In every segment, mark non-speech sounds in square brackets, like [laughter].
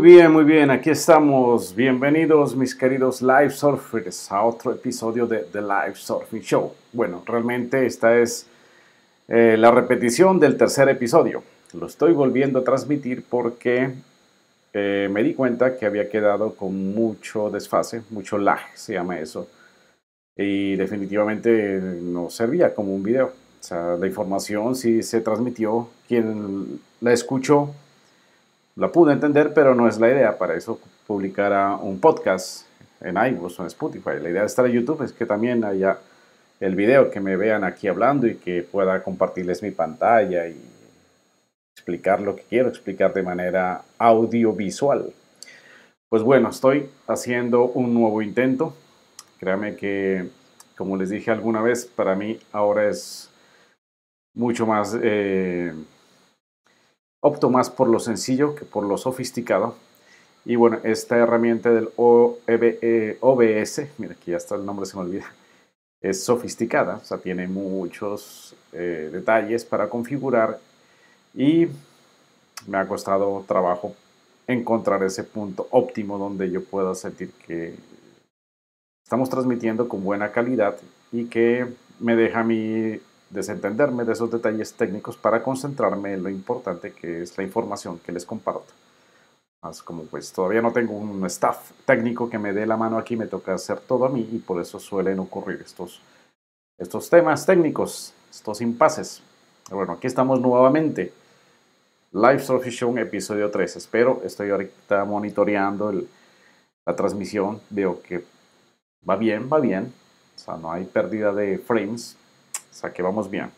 Muy bien, muy bien, aquí estamos. Bienvenidos mis queridos live surfers a otro episodio de The Live Surfing Show. Bueno, realmente esta es eh, la repetición del tercer episodio. Lo estoy volviendo a transmitir porque eh, me di cuenta que había quedado con mucho desfase, mucho lag, se llama eso. Y definitivamente no servía como un video. O sea, la información sí se transmitió. Quien la escuchó la pude entender, pero no es la idea. Para eso publicar un podcast en iVoox o en Spotify. La idea de estar en YouTube es que también haya el video, que me vean aquí hablando y que pueda compartirles mi pantalla y explicar lo que quiero explicar de manera audiovisual. Pues bueno, estoy haciendo un nuevo intento. Créame que, como les dije alguna vez, para mí ahora es mucho más... Eh, opto más por lo sencillo que por lo sofisticado. Y bueno, esta herramienta del OBS, e, mira aquí ya está el nombre, se me olvida, es sofisticada, o sea, tiene muchos eh, detalles para configurar y me ha costado trabajo encontrar ese punto óptimo donde yo pueda sentir que estamos transmitiendo con buena calidad y que me deja a desentenderme de esos detalles técnicos para concentrarme en lo importante que es la información que les comparto. Más como pues todavía no tengo un staff técnico que me dé la mano aquí, me toca hacer todo a mí y por eso suelen ocurrir estos, estos temas técnicos, estos impases. Bueno, aquí estamos nuevamente. Live Show episodio 3. Espero, estoy ahorita monitoreando la transmisión. Veo que va bien, va bien. O sea, no hay pérdida de frames. O sea que vamos bien.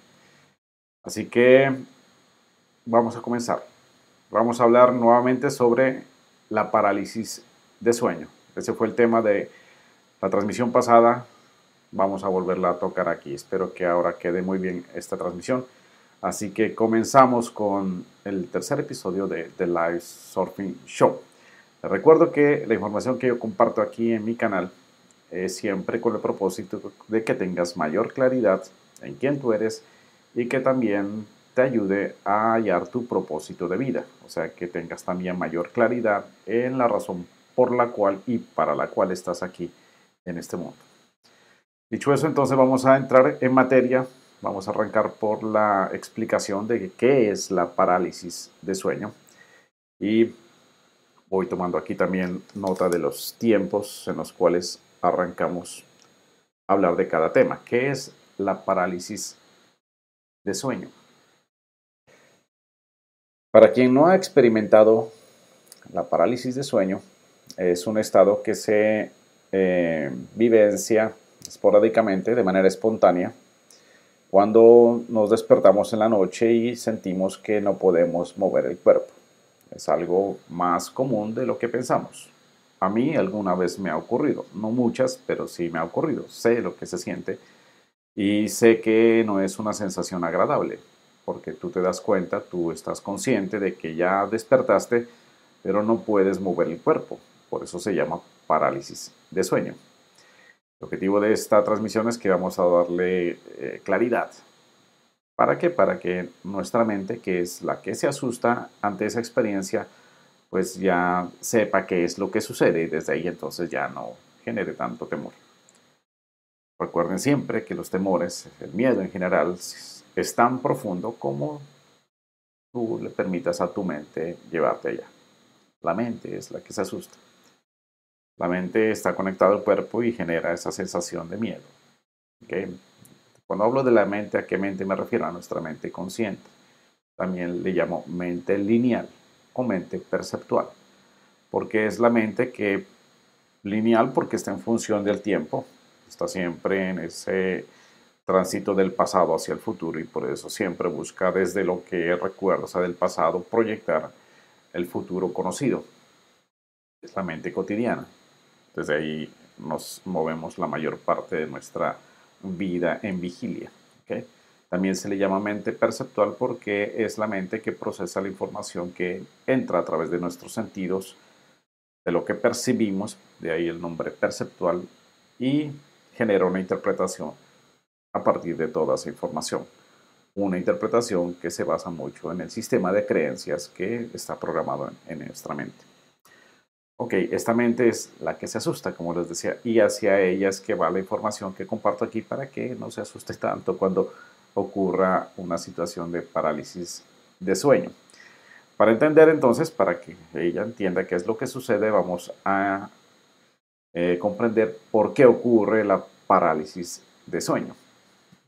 Así que vamos a comenzar. Vamos a hablar nuevamente sobre la parálisis de sueño. Ese fue el tema de la transmisión pasada. Vamos a volverla a tocar aquí. Espero que ahora quede muy bien esta transmisión. Así que comenzamos con el tercer episodio de The Live Surfing Show. Les recuerdo que la información que yo comparto aquí en mi canal es siempre con el propósito de que tengas mayor claridad en quién tú eres y que también te ayude a hallar tu propósito de vida, o sea, que tengas también mayor claridad en la razón por la cual y para la cual estás aquí en este mundo. Dicho eso, entonces vamos a entrar en materia, vamos a arrancar por la explicación de qué es la parálisis de sueño y voy tomando aquí también nota de los tiempos en los cuales arrancamos a hablar de cada tema. ¿Qué es la parálisis de sueño. Para quien no ha experimentado la parálisis de sueño, es un estado que se eh, vivencia esporádicamente, de manera espontánea, cuando nos despertamos en la noche y sentimos que no podemos mover el cuerpo. Es algo más común de lo que pensamos. A mí alguna vez me ha ocurrido, no muchas, pero sí me ha ocurrido. Sé lo que se siente y sé que no es una sensación agradable, porque tú te das cuenta, tú estás consciente de que ya despertaste, pero no puedes mover el cuerpo. Por eso se llama parálisis de sueño. El objetivo de esta transmisión es que vamos a darle eh, claridad. ¿Para qué? Para que nuestra mente, que es la que se asusta ante esa experiencia, pues ya sepa qué es lo que sucede y desde ahí entonces ya no genere tanto temor. Recuerden siempre que los temores, el miedo en general, es tan profundo como tú le permitas a tu mente llevarte allá. La mente es la que se asusta. La mente está conectada al cuerpo y genera esa sensación de miedo. Cuando hablo de la mente, ¿a qué mente me refiero? A nuestra mente consciente. También le llamo mente lineal o mente perceptual. Porque es la mente que lineal porque está en función del tiempo, está siempre en ese tránsito del pasado hacia el futuro y por eso siempre busca desde lo que recuerda, o sea, del pasado, proyectar el futuro conocido. Es la mente cotidiana. Desde ahí nos movemos la mayor parte de nuestra vida en vigilia. También se le llama mente perceptual porque es la mente que procesa la información que entra a través de nuestros sentidos, de lo que percibimos, de ahí el nombre perceptual, y genera una interpretación a partir de toda esa información. Una interpretación que se basa mucho en el sistema de creencias que está programado en, nuestra mente. Ok, esta mente es la que se asusta, como les decía, y hacia ella es que va la información que comparto aquí para que no se asuste tanto cuando ocurra una situación de parálisis de sueño. Para entender entonces, para que ella entienda qué es lo que sucede, vamos a eh, comprender por qué ocurre la parálisis de sueño.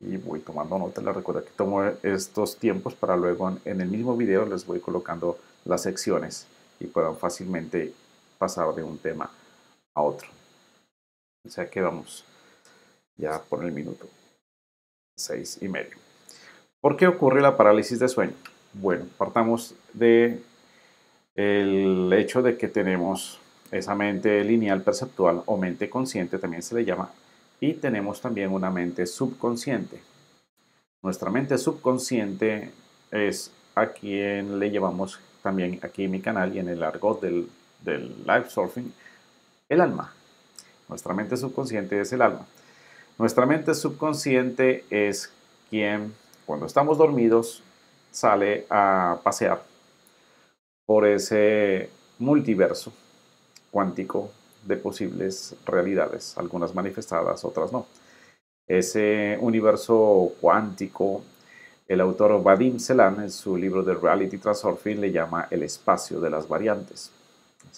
Y voy tomando nota, les recuerdo que tomo estos tiempos para luego en el mismo video les voy colocando las secciones y puedan fácilmente pasar de un tema a otro. O sea que vamos ya por el minuto seis y medio. ¿Por qué ocurre la parálisis de sueño? Bueno, partamos de el hecho de que tenemos esa mente lineal perceptual o mente consciente, también se le llama, y tenemos también una mente subconsciente. Nuestra mente subconsciente es a quien le llevamos también aquí en mi canal y en el argot del, del live surfing, el alma. Nuestra mente subconsciente es el alma. Nuestra mente subconsciente es quien, cuando estamos dormidos, sale a pasear por ese multiverso cuántico de posibles realidades, algunas manifestadas, otras no. Ese universo cuántico, el autor Vadim Selan en su libro de Reality Transurfing le llama el espacio de las variantes.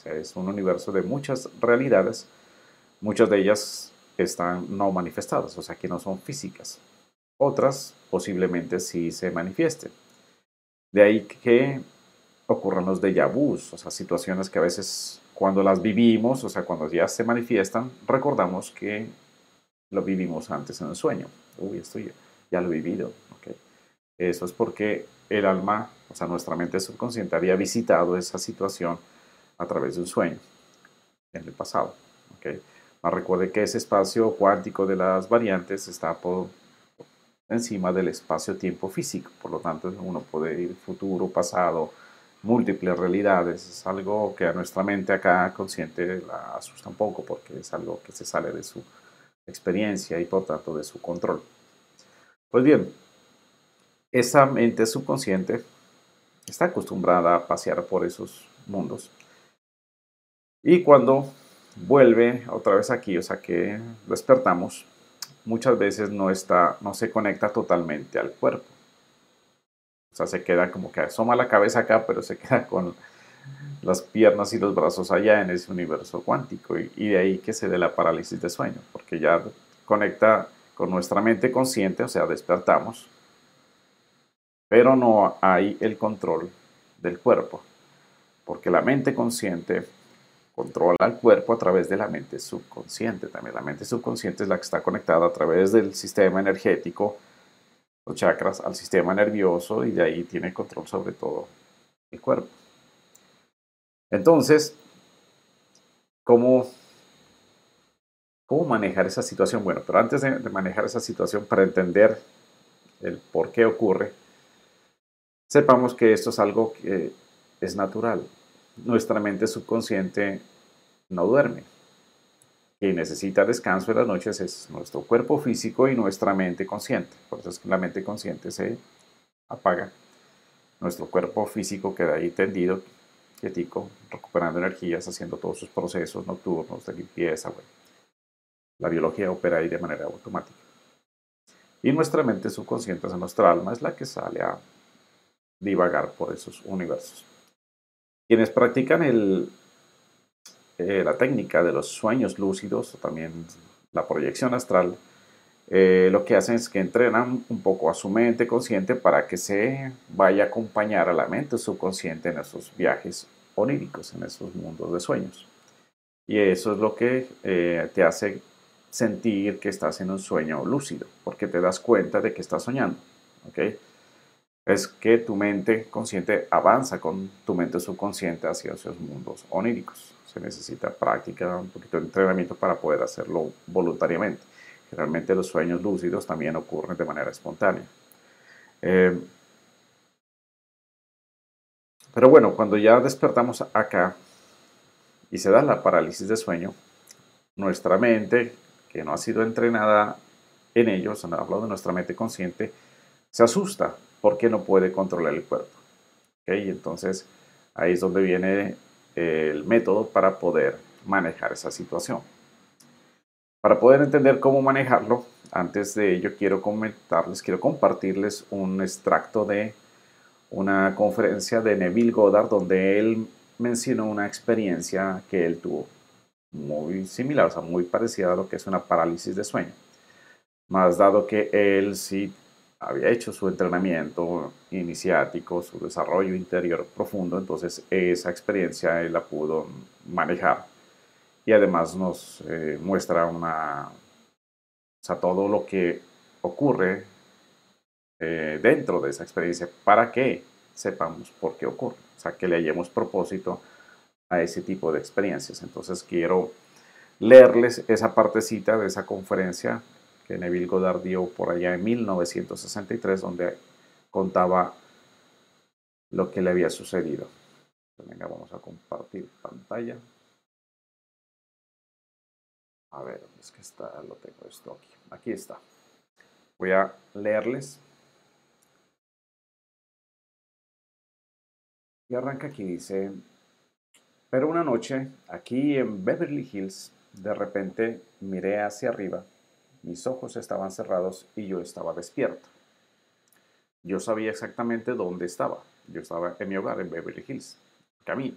Es un universo de muchas realidades, muchas de ellas están no manifestadas, o sea, que no son físicas. Otras posiblemente sí se manifiesten. De ahí que ocurran los déjà vus, o sea, situaciones que a veces cuando las vivimos, o sea, cuando ya se manifiestan, recordamos que lo vivimos antes en el sueño. Uy, esto ya, lo he vivido. Eso es porque el alma, o sea, nuestra mente subconsciente había visitado esa situación a través de un sueño en el pasado. ¿okay? recuerde que ese espacio cuántico de las variantes está por encima del espacio-tiempo físico, por lo tanto uno puede ir futuro, pasado, múltiples realidades, es algo que a nuestra mente acá consciente la asusta un poco porque es algo que se sale de su experiencia y por tanto de su control. Pues bien, esa mente subconsciente está acostumbrada a pasear por esos mundos. Y cuando vuelve otra vez aquí, o sea que despertamos, muchas veces no, está, no se conecta totalmente al cuerpo. O sea, se queda como que asoma la cabeza acá, pero se [laughs] queda con las piernas y los brazos allá en ese universo cuántico. Y, de ahí que se dé la parálisis de sueño, porque ya conecta con nuestra mente consciente, o sea, despertamos, pero no hay el control del cuerpo, porque la mente consciente controla el cuerpo a través de la mente subconsciente. También la mente subconsciente es la que está conectada a través del sistema energético, los chakras, al sistema nervioso y de ahí tiene control sobre todo el cuerpo. Entonces, ¿cómo, cómo manejar esa situación? Bueno, pero antes de, de manejar esa situación, para entender el por qué ocurre, sepamos que esto es algo que es natural nuestra mente subconsciente no duerme. Quien necesita descanso en las noches es nuestro cuerpo físico y nuestra mente consciente. Por eso es que la mente consciente se apaga. Nuestro cuerpo físico queda ahí tendido, quietico, recuperando energías, haciendo todos sus procesos nocturnos de limpieza. La biología opera ahí de manera automática. Y nuestra mente subconsciente, o nuestra alma, es la que sale a divagar por esos universos. Quienes practican el, eh, la técnica de los sueños lúcidos o también la proyección astral, eh, lo que hacen es que entrenan un poco a su mente consciente para que se vaya a acompañar a la mente subconsciente en esos viajes oníricos, en esos mundos de sueños. Y eso es lo que eh, te hace sentir que estás en un sueño lúcido, porque te das cuenta de que estás soñando. ¿okay? es que tu mente consciente avanza con tu mente subconsciente hacia esos mundos oníricos. Se necesita práctica, un poquito de entrenamiento para poder hacerlo voluntariamente. Generalmente los sueños lúcidos también ocurren de manera espontánea. Eh, pero bueno, cuando ya despertamos acá y se da la parálisis de sueño, nuestra mente, que no ha sido entrenada en ello, se habla de nuestra mente consciente, se asusta porque no puede controlar el cuerpo. ¿Okay? Entonces ahí es donde viene el método para poder manejar esa situación. Para poder entender cómo manejarlo, antes de ello quiero comentarles, quiero compartirles un extracto de una conferencia de Neville Goddard donde él mencionó una experiencia que él tuvo muy similar, o sea, muy parecida a lo que es una parálisis de sueño. Más dado que él sí había hecho su entrenamiento iniciático, su desarrollo interior profundo, entonces esa experiencia él la pudo manejar. Y además nos eh, muestra una, o sea, todo lo que ocurre eh, dentro de esa experiencia para que sepamos por qué ocurre, o sea, que le hallemos propósito a ese tipo de experiencias. Entonces quiero leerles esa partecita de esa conferencia que Neville Goddard dio por allá en 1963, donde contaba lo que le había sucedido. Venga, vamos a compartir pantalla. A ver, ¿dónde es que está? Lo tengo esto aquí. Aquí está. Voy a leerles. Y arranca aquí, dice, pero una noche, aquí en Beverly Hills, de repente miré hacia arriba, mis ojos estaban cerrados y yo estaba despierto. Yo sabía exactamente dónde estaba. Yo estaba en mi hogar en Beverly Hills, camino.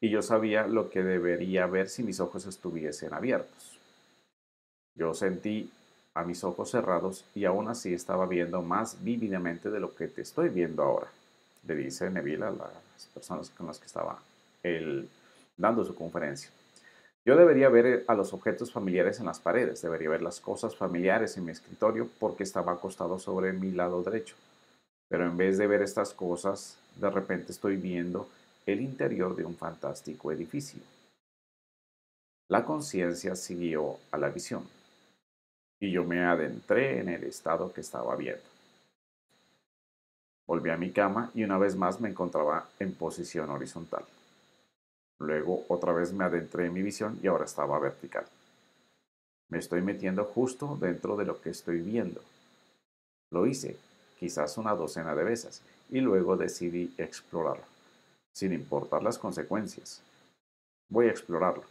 Y yo sabía lo que debería ver si mis ojos estuviesen abiertos. Yo sentí a mis ojos cerrados y aún así estaba viendo más vívidamente de lo que te estoy viendo ahora, le dice Neville a las personas con las que estaba él dando su conferencia. Yo debería ver a los objetos familiares en las paredes, debería ver las cosas familiares en mi escritorio porque estaba acostado sobre mi lado derecho. Pero en vez de ver estas cosas, de repente estoy viendo el interior de un fantástico edificio. La conciencia siguió a la visión y yo me adentré en el estado que estaba viendo. Volví a mi cama y una vez más me encontraba en posición horizontal. Luego otra vez me adentré en mi visión y ahora estaba vertical. Me estoy metiendo justo dentro de lo que estoy viendo. Lo hice, quizás una docena de veces, y luego decidí explorarlo, sin importar las consecuencias. Voy a explorarlo.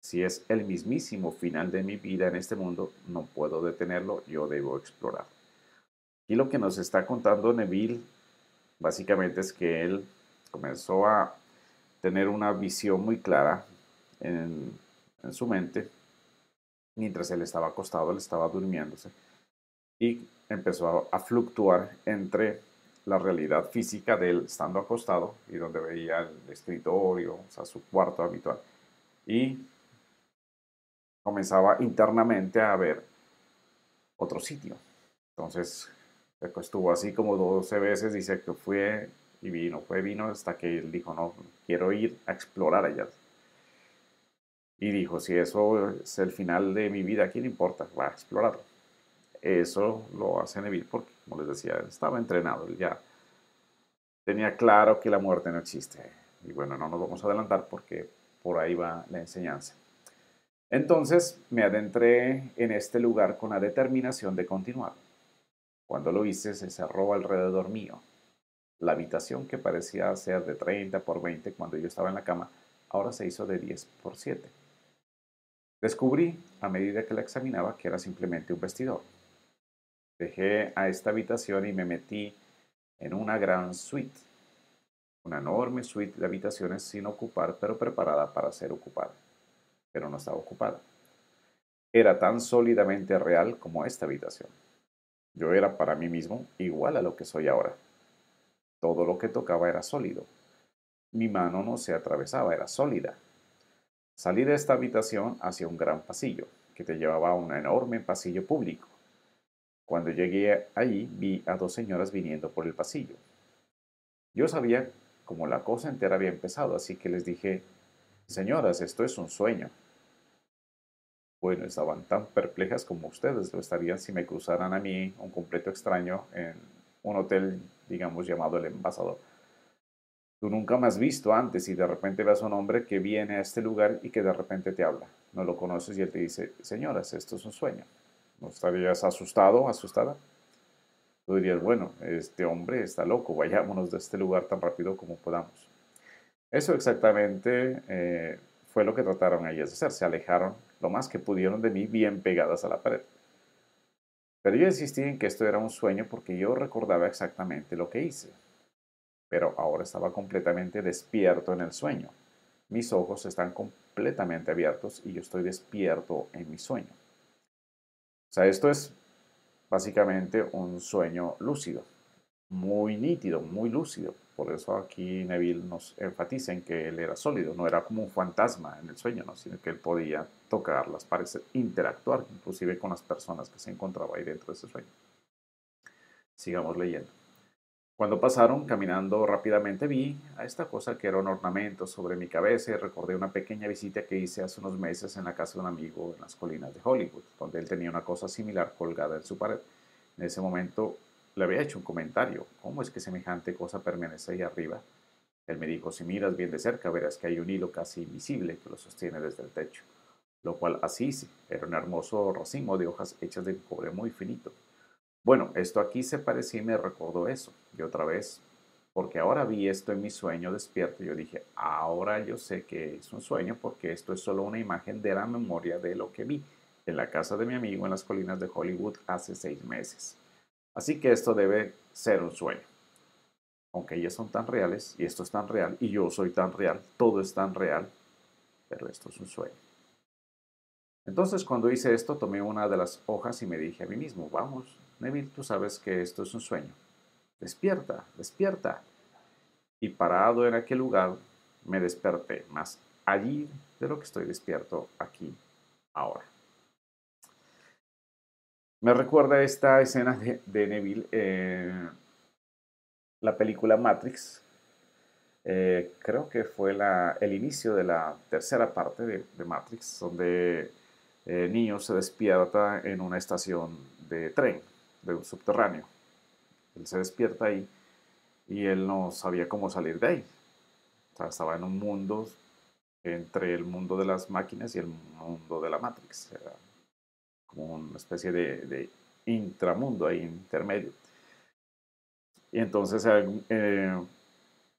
Si es el mismísimo final de mi vida en este mundo, no puedo detenerlo, yo debo explorar. Y lo que nos está contando Neville básicamente es que él comenzó a tener una visión muy clara en, su mente mientras él estaba acostado, él estaba durmiéndose y empezó a, fluctuar entre la realidad física de él estando acostado y donde veía el escritorio, o sea, su cuarto habitual. Y comenzaba internamente a ver otro sitio. Entonces, estuvo así como 12 veces, dice que fue y vino, fue vino hasta que él dijo, no, quiero ir a explorar allá. Y dijo, si eso es el final de mi vida, ¿quién importa? Va a explorarlo. Eso lo hace Neville porque, como les decía, estaba entrenado, él ya tenía claro que la muerte no existe. Y bueno, no nos vamos a adelantar porque por ahí va la enseñanza. Entonces me adentré en este lugar con la determinación de continuar. Cuando lo hice, se cerró alrededor mío. La habitación que parecía ser de 30 por 20 cuando yo estaba en la cama, ahora se hizo de 10 por 7. Descubrí, a medida que la examinaba, que era simplemente un vestidor. Dejé a esta habitación y me metí en una gran suite, una enorme suite de habitaciones sin ocupar, pero preparada para ser ocupada. Pero no estaba ocupada. Era tan sólidamente real como esta habitación. Yo era para mí mismo igual a lo que soy ahora. Todo lo que tocaba era sólido. Mi mano no se atravesaba, era sólida. Salí de esta habitación hacia un gran pasillo, que te llevaba a un enorme pasillo público. Cuando llegué allí vi a dos señoras viniendo por el pasillo. Yo sabía cómo la cosa entera había empezado, así que les dije, señoras, esto es un sueño. Bueno, estaban tan perplejas como ustedes lo estarían si me cruzaran a mí, un completo extraño, en un hotel digamos, llamado el envasador. Tú nunca me has visto antes y de repente ves a un hombre que viene a este lugar y que de repente te habla. No lo conoces y él te dice, señoras, esto es un sueño. ¿No estarías asustado, asustada? Tú dirías, bueno, este hombre está loco, vayámonos de este lugar tan rápido como podamos. Eso exactamente eh, fue lo que trataron ellos de hacer. Se alejaron lo más que pudieron de mí bien pegadas a la pared. Pero yo insistí en que esto era un sueño porque yo recordaba exactamente lo que hice. Pero ahora estaba completamente despierto en el sueño. Mis ojos están completamente abiertos y yo estoy despierto en mi sueño. O sea, esto es básicamente un sueño lúcido, muy nítido, muy lúcido. Por eso aquí Neville nos enfatiza en que él era sólido, no era como un fantasma en el sueño, ¿no? sino que él podía tocarlas, parecer, interactuar inclusive con las personas que se encontraban ahí dentro de ese sueño. Sigamos leyendo. Cuando pasaron caminando rápidamente vi a esta cosa que era un ornamento sobre mi cabeza y recordé una pequeña visita que hice hace unos meses en la casa de un amigo en las colinas de Hollywood, donde él tenía una cosa similar colgada en su pared. En ese momento le había hecho un comentario, ¿cómo es que semejante cosa permanece ahí arriba? Él me dijo, si miras bien de cerca verás que hay un hilo casi invisible que lo sostiene desde el techo, lo cual así sí, era un hermoso racimo de hojas hechas de cobre muy finito. Bueno, esto aquí se parecía y me recordó eso. Y otra vez, porque ahora vi esto en mi sueño despierto, yo dije, ahora yo sé que es un sueño porque esto es solo una imagen de la memoria de lo que vi en la casa de mi amigo en las colinas de Hollywood hace seis meses. Así que esto debe ser un sueño. Aunque ellas son tan reales y esto es tan real y yo soy tan real, todo es tan real, pero esto es un sueño. Entonces cuando hice esto tomé una de las hojas y me dije a mí mismo, vamos, Neville, tú sabes que esto es un sueño. Despierta, despierta. Y parado en aquel lugar me desperté, más allí de lo que estoy despierto aquí, ahora. Me recuerda esta escena de, Neville en la película Matrix. Eh, creo que fue el inicio de la tercera parte de, de Matrix, donde eh, niño se despierta en una estación de tren, de un subterráneo. Él se despierta ahí y él no sabía cómo salir de ahí. O sea, estaba en un mundo entre el mundo de las máquinas y el mundo de la Matrix. Como una especie de, intramundo ahí intermedio. Y entonces eh,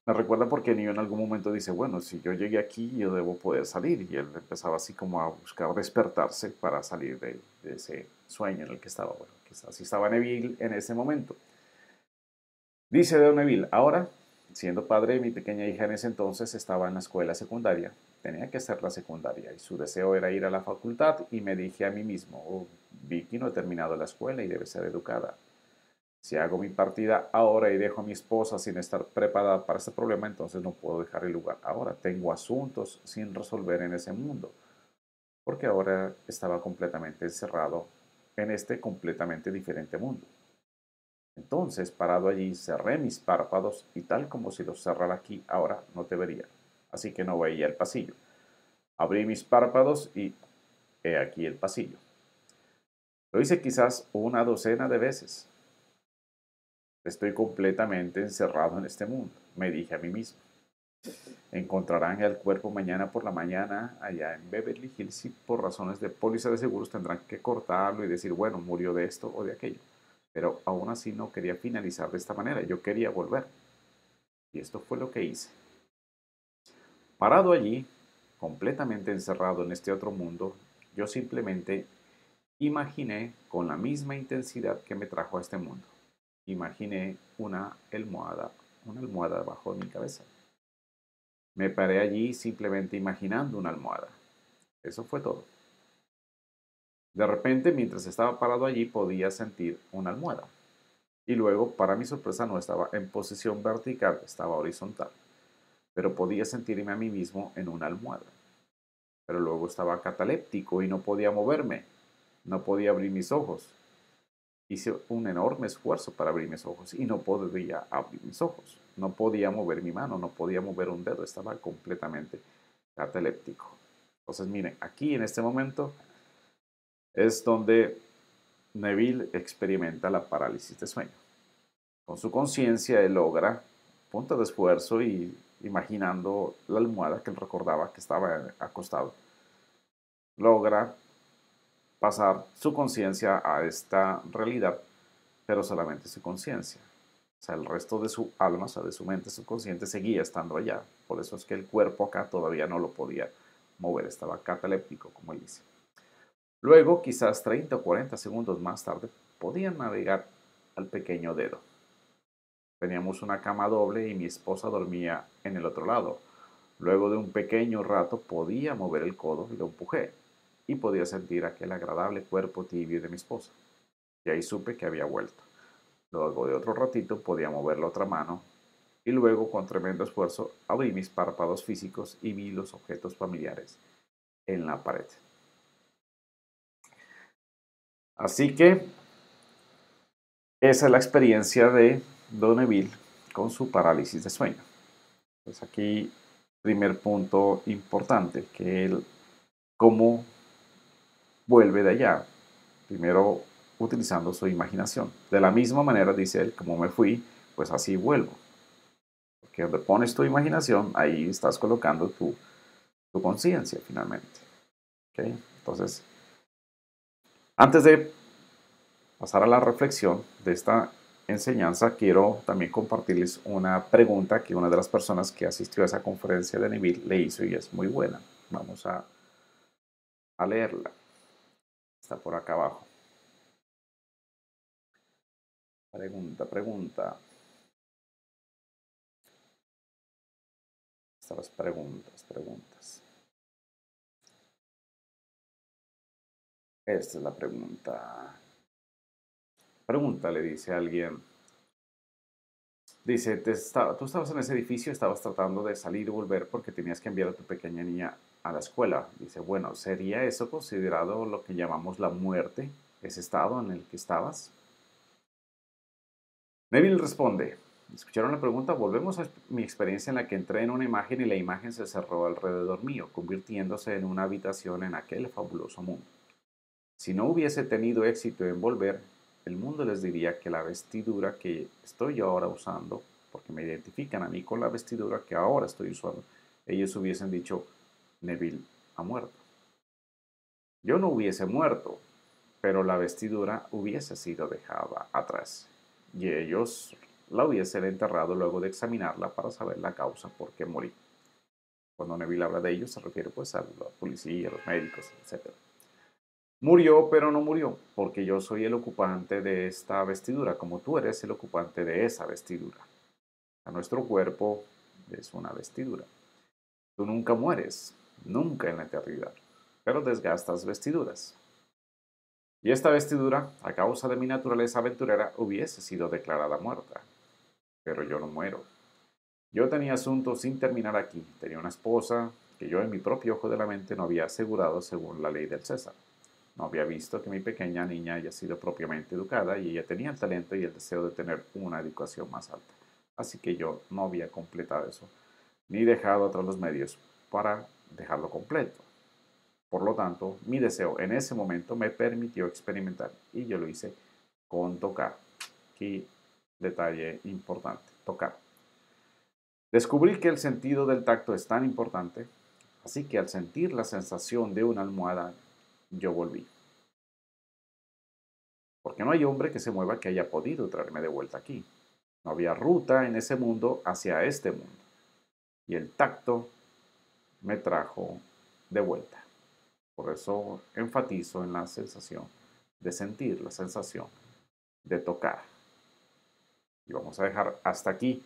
me recuerda porque Neo en algún momento dice, bueno, si yo llegué aquí, yo debo poder salir. Y él empezaba así como a buscar despertarse para salir de, ese sueño en el que estaba. Bueno, así estaba Neville en ese momento. Dice Don Neville, ahora, siendo padre de mi pequeña hija en ese entonces, estaba en la escuela secundaria. Tenía que hacer la secundaria y su deseo era ir a la facultad y me dije a mí mismo, oh, Vicky no ha terminado la escuela y debe ser educada. Si hago mi partida ahora y dejo a mi esposa sin estar preparada para este problema, entonces no puedo dejar el lugar ahora. Tengo asuntos sin resolver en ese mundo, porque ahora estaba completamente encerrado en este completamente diferente mundo. Entonces, parado allí, cerré mis párpados y tal como si los cerrara aquí, ahora no te vería. Así que no veía el pasillo. Abrí mis párpados y he aquí el pasillo. Lo hice quizás una docena de veces. Estoy completamente encerrado en este mundo, me dije a mí mismo. Encontrarán el cuerpo mañana por la mañana allá en Beverly Hills y por razones de póliza de seguros tendrán que cortarlo y decir, bueno, murió de esto o de aquello. Pero aún así no quería finalizar de esta manera, yo quería volver. Y esto fue lo que hice. Parado allí, completamente encerrado en este otro mundo, yo simplemente imaginé con la misma intensidad que me trajo a este mundo imaginé una almohada, una almohada debajo de mi cabeza. Me paré allí simplemente imaginando una almohada. Eso fue todo. De repente, mientras estaba parado allí, podía sentir una almohada. Y luego, para mi sorpresa, no estaba en posición vertical, estaba horizontal. Pero podía sentirme a mí mismo en una almohada. Pero luego estaba cataléptico y no podía moverme. No podía abrir mis ojos. Hice un enorme esfuerzo para abrir mis ojos y no podía abrir mis ojos. No podía mover mi mano, no podía mover un dedo, estaba completamente cataléptico. Entonces, miren, aquí en este momento es donde Neville experimenta la parálisis de sueño. Con su conciencia, él logra, punto de esfuerzo y imaginando la almohada que él recordaba que estaba acostado, logra pasar su conciencia a esta realidad, pero solamente su conciencia. O sea, el resto de su alma, o sea, de su mente subconsciente seguía estando allá. Por eso es que el cuerpo acá todavía no lo podía mover, estaba cataléptico, como él dice. Luego, quizás 30 o 40 segundos más tarde, podían navegar al pequeño dedo. Teníamos una cama doble y mi esposa dormía en el otro lado. Luego de un pequeño rato podía mover el codo y lo empujé y podía sentir aquel agradable cuerpo tibio de mi esposa. Y ahí supe que había vuelto. Luego de otro ratito podía mover la otra mano y luego con tremendo esfuerzo abrí mis párpados físicos y vi los objetos familiares en la pared. Así que esa es la experiencia de Don Evil con su parálisis de sueño. Pues aquí, primer punto importante, que él, cómo vuelve de allá. Primero, utilizando su imaginación. De la misma manera, dice él, como me fui, pues así vuelvo. Porque donde pones tu imaginación, ahí estás colocando tu, tu conciencia finalmente. Entonces, antes de pasar a la reflexión de esta enseñanza, quiero también compartirles una pregunta que una de las personas que asistió a esa conferencia de Neville le hizo y es muy buena. Vamos a, a leerla. Está por acá abajo. Pregunta, pregunta. Estas preguntas, preguntas. Esta es la pregunta. Pregunta, le dice alguien. Dice, tú estabas en ese edificio, estabas tratando de salir y volver porque tenías que enviar a tu pequeña niña a la escuela. Dice, bueno, ¿sería eso considerado lo que llamamos la muerte, ese estado en el que estabas? Neville responde, escucharon la pregunta, volvemos a mi experiencia en la que entré en una imagen y la imagen se cerró alrededor mío, convirtiéndose en una habitación en aquel fabuloso mundo. Si no hubiese tenido éxito en volver, el mundo les diría que la vestidura que estoy ahora usando, porque me identifican a mí con la vestidura que ahora estoy usando, ellos hubiesen dicho, Neville ha muerto. Yo no hubiese muerto, pero la vestidura hubiese sido dejada atrás y ellos la hubiesen enterrado luego de examinarla para saber la causa por qué morí. Cuando Neville habla de ellos se refiere pues a la policía, a los médicos, etc. Murió, pero no murió, porque yo soy el ocupante de esta vestidura, como tú eres el ocupante de esa vestidura. A nuestro cuerpo es una vestidura. Tú nunca mueres, nunca en la eternidad, pero desgastas vestiduras. Y esta vestidura, a causa de mi naturaleza aventurera, hubiese sido declarada muerta. Pero yo no muero. Yo tenía asuntos sin terminar aquí. Tenía una esposa que yo en mi propio ojo de la mente no había asegurado según la ley del César. No había visto que mi pequeña niña haya sido propiamente educada y ella tenía el talento y el deseo de tener una educación más alta. Así que yo no había completado eso, ni dejado otros los medios para dejarlo completo. Por lo tanto, mi deseo en ese momento me permitió experimentar y yo lo hice con tocar. Aquí detalle importante, tocar. Descubrí que el sentido del tacto es tan importante, así que al sentir la sensación de una almohada, yo volví. Porque no hay hombre que se mueva que haya podido traerme de vuelta aquí. No había ruta en ese mundo hacia este mundo. Y el tacto me trajo de vuelta. Por eso enfatizo en la sensación de sentir, la sensación de tocar. Y vamos a dejar hasta aquí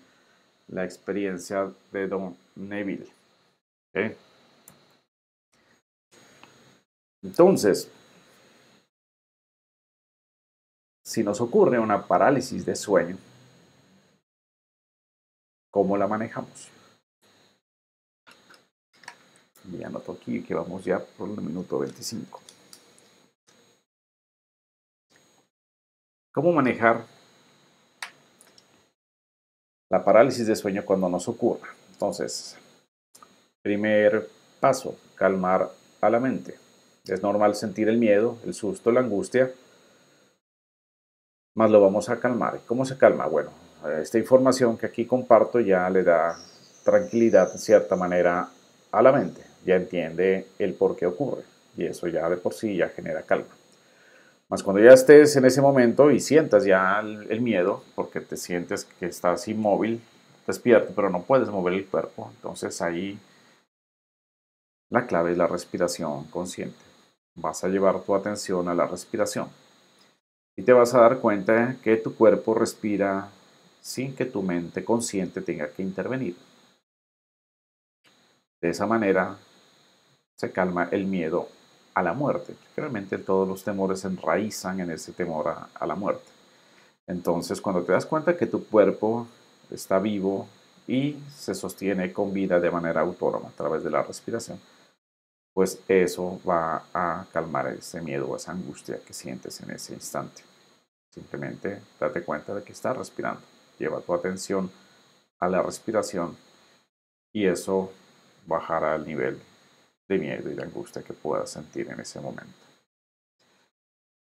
la experiencia de Don Neville. Entonces, si nos ocurre una parálisis de sueño, ¿cómo la manejamos? Y anoto aquí que vamos ya por el minuto 25. ¿Cómo manejar la parálisis de sueño cuando nos ocurra? Entonces, primer paso, calmar a la mente. Es normal sentir el miedo, el susto, la angustia, más lo vamos a calmar. ¿Cómo se calma? Bueno, esta información que aquí comparto ya le da tranquilidad de cierta manera a la mente ya entiende el por qué ocurre y eso ya de por sí ya genera calma. Más cuando ya estés en ese momento y sientas ya el miedo, porque te sientes que estás inmóvil, despierto, pero no puedes mover el cuerpo, entonces ahí la clave es la respiración consciente. Vas a llevar tu atención a la respiración y te vas a dar cuenta que tu cuerpo respira sin que tu mente consciente tenga que intervenir. De esa manera se calma el miedo a la muerte. Realmente todos los temores se enraizan en ese temor a, la muerte. Entonces, cuando te das cuenta que tu cuerpo está vivo y se sostiene con vida de manera autónoma a través de la respiración, pues eso va a calmar ese miedo o esa angustia que sientes en ese instante. Simplemente date cuenta de que estás respirando. Lleva tu atención a la respiración y eso bajará el nivel de miedo y de angustia que puedas sentir en ese momento.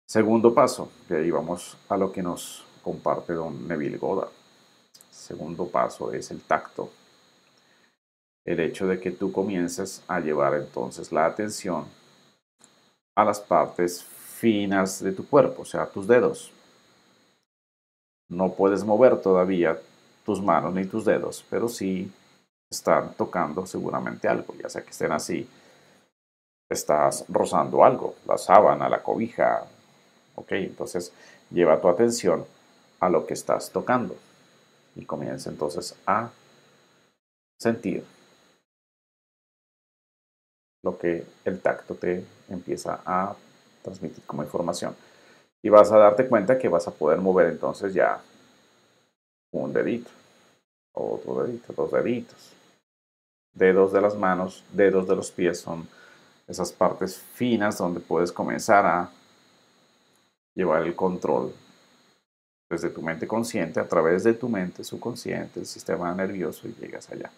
Segundo paso, de ahí vamos a lo que nos comparte don Neville Goddard. Segundo paso es el tacto. El hecho de que tú comiences a llevar entonces la atención a las partes finas de tu cuerpo, o sea, tus dedos. No puedes mover todavía tus manos ni tus dedos, pero sí están tocando seguramente algo, ya sea que estén así estás rozando algo, la sábana, la cobija. Ok, entonces lleva tu atención a lo que estás tocando y comienza entonces a sentir lo que el tacto te empieza a transmitir como información. Y vas a darte cuenta que vas a poder mover entonces ya un dedito, otro dedito, dos deditos. Dedos de las manos, dedos de los pies son esas partes finas donde puedes comenzar a llevar el control desde tu mente consciente a través de tu mente subconsciente, el sistema nervioso y llegas allá.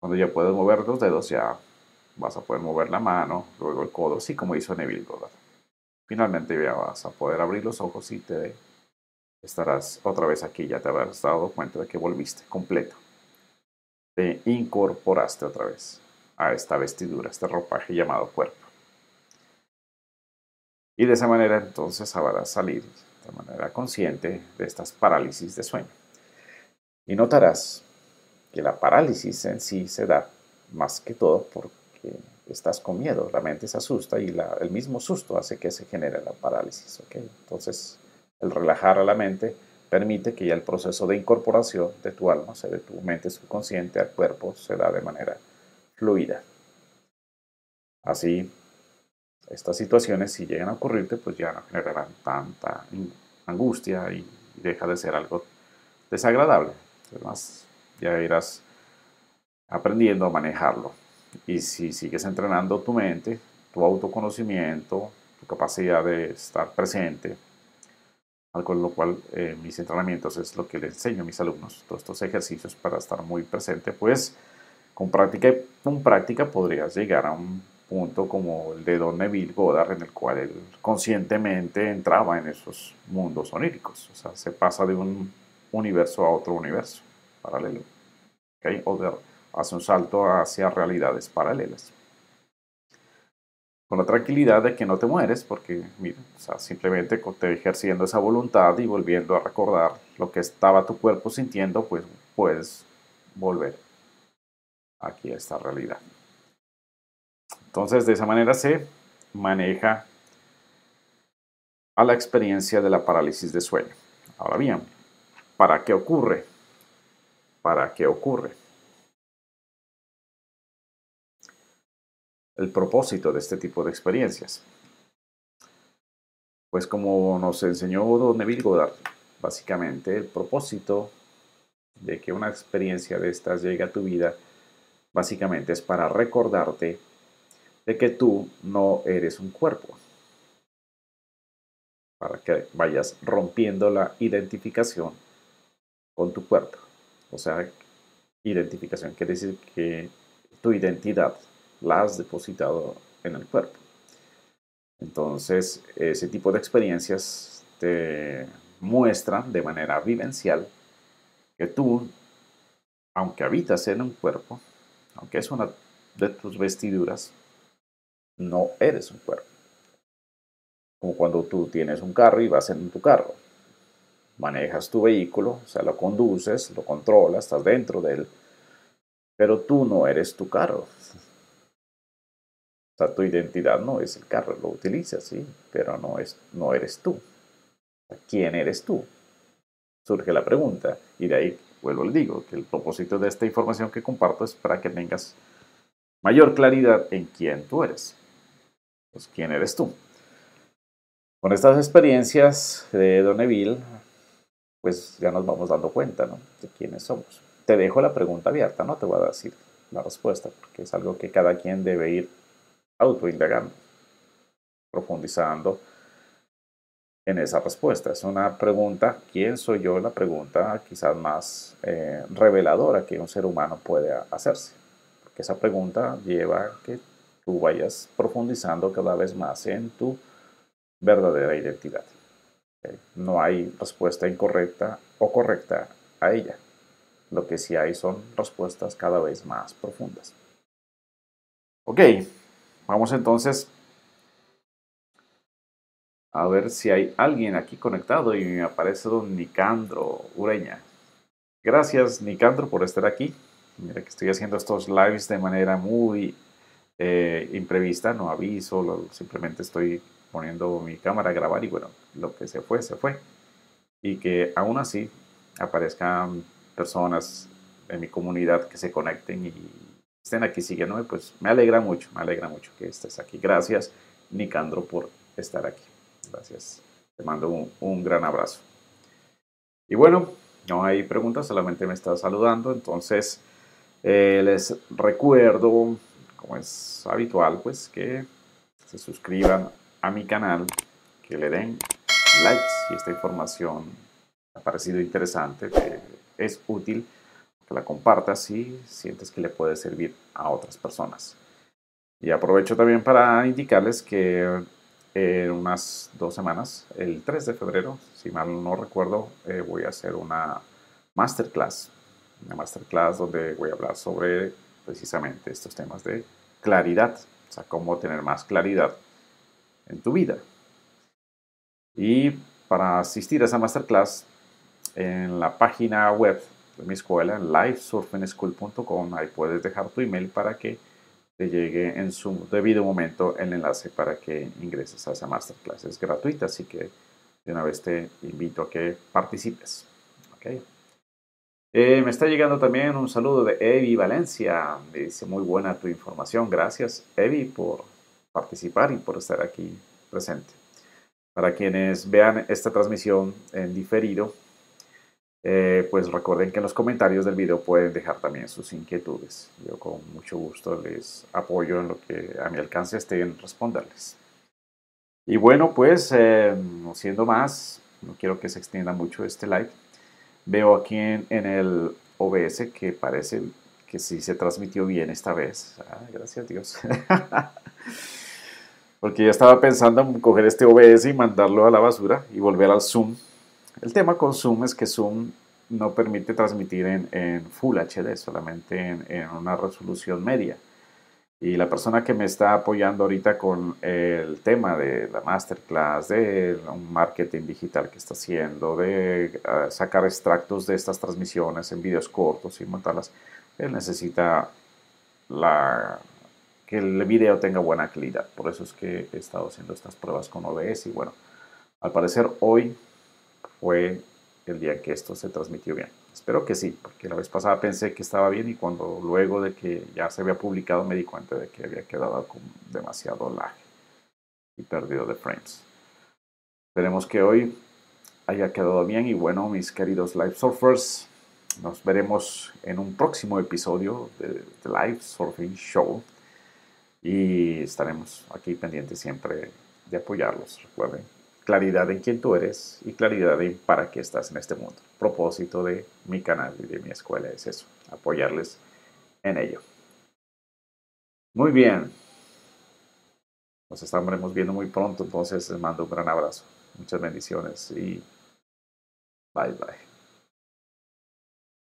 Cuando ya puedes mover los dedos, ya vas a poder mover la mano, luego el codo, así como hizo Neville Goddard. Finalmente ya vas a poder abrir los ojos y te estarás otra vez aquí, ya te habrás dado cuenta de que volviste completo. Te incorporaste otra vez a esta vestidura, este ropaje llamado cuerpo. Y de esa manera entonces sabrás salir de manera consciente de estas parálisis de sueño. Y notarás que la parálisis en sí se da más que todo estás con miedo, la mente se asusta y el mismo susto hace que se genere la parálisis. Entonces, el relajar a la mente permite que ya el proceso de incorporación de tu alma, o sea, de tu mente subconsciente al cuerpo, se da de manera fluida. Así, estas situaciones, si llegan a ocurrirte, pues ya no generarán tanta angustia y deja de ser algo desagradable. Además, ya irás aprendiendo a manejarlo. Y si sigues entrenando tu mente, tu autoconocimiento, tu capacidad de estar presente, con lo cual eh, mis entrenamientos es lo que les enseño a mis alumnos, todos estos ejercicios para estar muy presente, pues con práctica, con práctica podrías llegar a un punto como el de Don Neville Goddard, en el cual él conscientemente entraba en esos mundos oníricos. O sea, se pasa de un universo a otro universo paralelo. ¿okay? O hace un salto hacia realidades paralelas. Con la tranquilidad de que no te mueres, porque mira, simplemente te ejerciendo esa voluntad y volviendo a recordar lo que estaba tu cuerpo sintiendo, pues puedes volver aquí a esta realidad. Entonces, de esa manera se maneja a la experiencia de la parálisis de sueño. Ahora bien, ¿para qué ocurre? ¿Para qué ocurre? El propósito de este tipo de experiencias. Pues como nos enseñó Don Neville Goddard, básicamente el propósito de que una experiencia de estas llegue a tu vida básicamente es para recordarte de que tú no eres un cuerpo. Para que vayas rompiendo la identificación con tu cuerpo. O sea, identificación quiere decir que tu identidad la has depositado en el cuerpo. Entonces, ese tipo de experiencias te muestran de manera vivencial que tú, aunque habitas en un cuerpo, aunque es una de tus vestiduras, no eres un cuerpo. como cuando tú tienes un carro y vas en tu carro. Manejas tu vehículo, o sea, lo conduces, lo controlas, estás dentro de él, pero tú no eres tu carro. Sea, tu identidad no es el carro, lo utilizas, sí, pero no, es, no eres tú. ¿Quién eres tú? Surge la pregunta y de ahí vuelvo le digo que el propósito de esta información que comparto es para que tengas mayor claridad en quién tú eres. Pues quién eres tú. Con estas experiencias de Donneville, pues ya nos vamos dando cuenta ¿no? de quiénes somos. Te dejo la pregunta abierta, no te voy a decir la respuesta, porque es algo que cada quien debe ir autoindagando, profundizando en esa respuesta. Es una pregunta, ¿quién soy yo? La pregunta quizás más eh, reveladora que un ser humano puede hacerse. Porque esa pregunta lleva a que tú vayas profundizando cada vez más en tu verdadera identidad. No hay respuesta incorrecta o correcta a ella. Lo que sí hay son respuestas cada vez más profundas. Ok, vamos entonces a ver si hay alguien aquí conectado y me aparece don Nicandro Ureña. Gracias Nicandro por estar aquí. Mira que estoy haciendo estos lives de manera muy eh, imprevista, no aviso, simplemente estoy poniendo mi cámara a grabar y bueno, lo que se fue, se fue. Y que aún así aparezcan personas en mi comunidad que se conecten y estén aquí siguiéndome, pues me alegra mucho, me alegra mucho que estés aquí. Gracias Nicandro por estar aquí. Gracias. Te mando un, gran abrazo. Y bueno, no hay preguntas, solamente me está saludando. Entonces, eh, les recuerdo, como es habitual, pues que se suscriban a mi canal, que le den like si esta información ha parecido interesante, que es útil, la compartas si sientes que le puede servir a otras personas. Y aprovecho también para indicarles que en unas dos semanas, el 3 de febrero, si mal no recuerdo, eh, voy a hacer una masterclass. Una masterclass donde voy a hablar sobre precisamente estos temas de claridad, o sea, cómo tener más claridad en tu vida. Y para asistir a esa masterclass, en la página web mi escuela, en livesurfingschool.com, ahí puedes dejar tu email para que te llegue en su debido momento el enlace para que ingreses a esa masterclass. Es gratuita, así que de una vez te invito a que participes. Okay. Eh, me está llegando también un saludo de Evi Valencia. Me dice muy buena tu información. Gracias, Evi, por participar y por estar aquí presente. Para quienes vean esta transmisión en diferido, eh, pues recuerden que en los comentarios del video pueden dejar también sus inquietudes. Yo con mucho gusto les apoyo en lo que a mi alcance esté en responderles. Y bueno, pues eh, siendo más, no quiero que se extienda mucho este live. Veo aquí en, el OBS que parece que sí se transmitió bien esta vez. Ah, gracias a Dios. [laughs] Porque yo estaba pensando en coger este OBS y mandarlo a la basura y volver al Zoom el tema con Zoom es que Zoom no permite transmitir en, Full HD, solamente en, una resolución media. Y la persona que me está apoyando ahorita con el tema de la masterclass, de un marketing digital que está haciendo, de ah, sacar extractos de estas transmisiones en videos cortos y montarlas, él necesita la, que el video tenga buena calidad. Por eso es que he estado haciendo estas pruebas con OBS y bueno, al parecer hoy fue el día que esto se transmitió bien. Espero que sí, porque la vez pasada pensé que estaba bien y cuando luego de que ya se había publicado me di cuenta de que había quedado con demasiado lag y perdido de frames. Esperemos que hoy haya quedado bien y bueno, mis queridos Live Surfers, nos veremos en un próximo episodio de, The Live Surfing Show y estaremos aquí pendientes siempre de apoyarlos, recuerden claridad en quién tú eres y claridad en para qué estás en este mundo. propósito de mi canal y de mi escuela es eso, apoyarles en ello. Muy bien. Nos estaremos viendo muy pronto, entonces les mando un gran abrazo. Muchas bendiciones y bye bye.